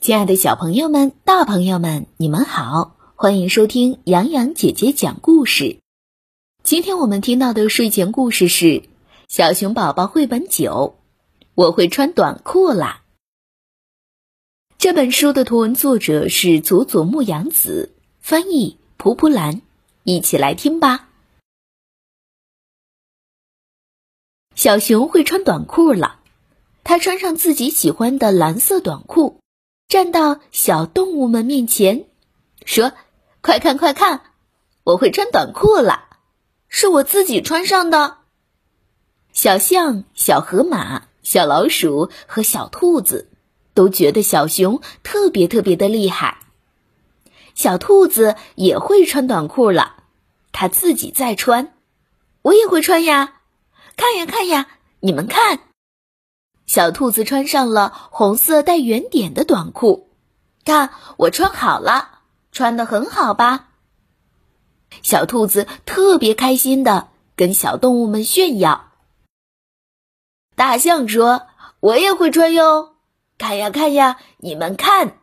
亲爱的小朋友们、大朋友们，你们好，欢迎收听洋洋姐姐讲故事。今天我们听到的睡前故事是《小熊宝宝绘本九》，我会穿短裤啦。这本书的图文作者是佐佐木阳子，翻译蒲蒲兰。一起来听吧。小熊会穿短裤了，他穿上自己喜欢的蓝色短裤，站到小动物们面前，说：“快看快看，我会穿短裤了，是我自己穿上的。”小象、小河马、小老鼠和小兔子都觉得小熊特别特别的厉害。小兔子也会穿短裤了，它自己在穿，我也会穿呀。看呀看呀，你们看，小兔子穿上了红色带圆点的短裤，看我穿好了，穿的很好吧？小兔子特别开心的跟小动物们炫耀。大象说：“我也会穿哟，看呀看呀，你们看，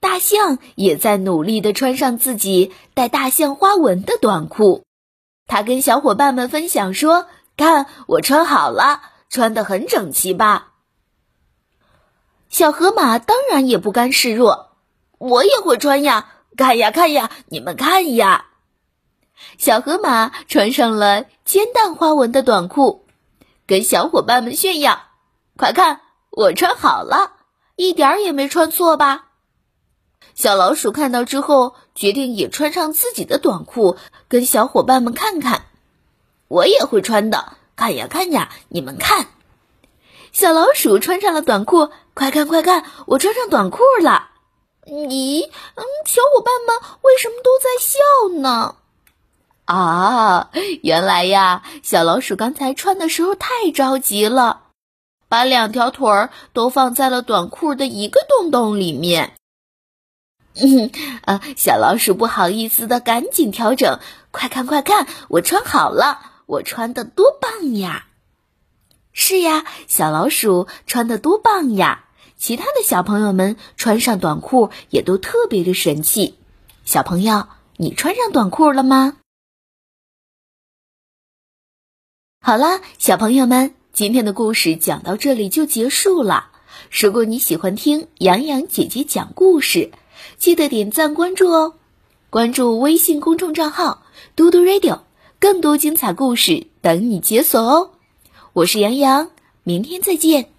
大象也在努力的穿上自己带大象花纹的短裤，他跟小伙伴们分享说。”看，我穿好了，穿的很整齐吧？小河马当然也不甘示弱，我也会穿呀！看呀看呀，你们看呀！小河马穿上了煎蛋花纹的短裤，跟小伙伴们炫耀：“快看，我穿好了，一点儿也没穿错吧？”小老鼠看到之后，决定也穿上自己的短裤，跟小伙伴们看看。我也会穿的，看呀看呀，你们看，小老鼠穿上了短裤，快看快看，我穿上短裤了。咦，嗯，小伙伴们为什么都在笑呢？啊，原来呀，小老鼠刚才穿的时候太着急了，把两条腿儿都放在了短裤的一个洞洞里面。嗯，啊，小老鼠不好意思的赶紧调整，快看快看，我穿好了。我穿的多棒呀！是呀，小老鼠穿的多棒呀！其他的小朋友们穿上短裤也都特别的神气。小朋友，你穿上短裤了吗？好啦，小朋友们，今天的故事讲到这里就结束了。如果你喜欢听洋洋姐姐讲故事，记得点赞关注哦！关注微信公众账号“嘟嘟 radio”。更多精彩故事等你解锁哦！我是杨洋，明天再见。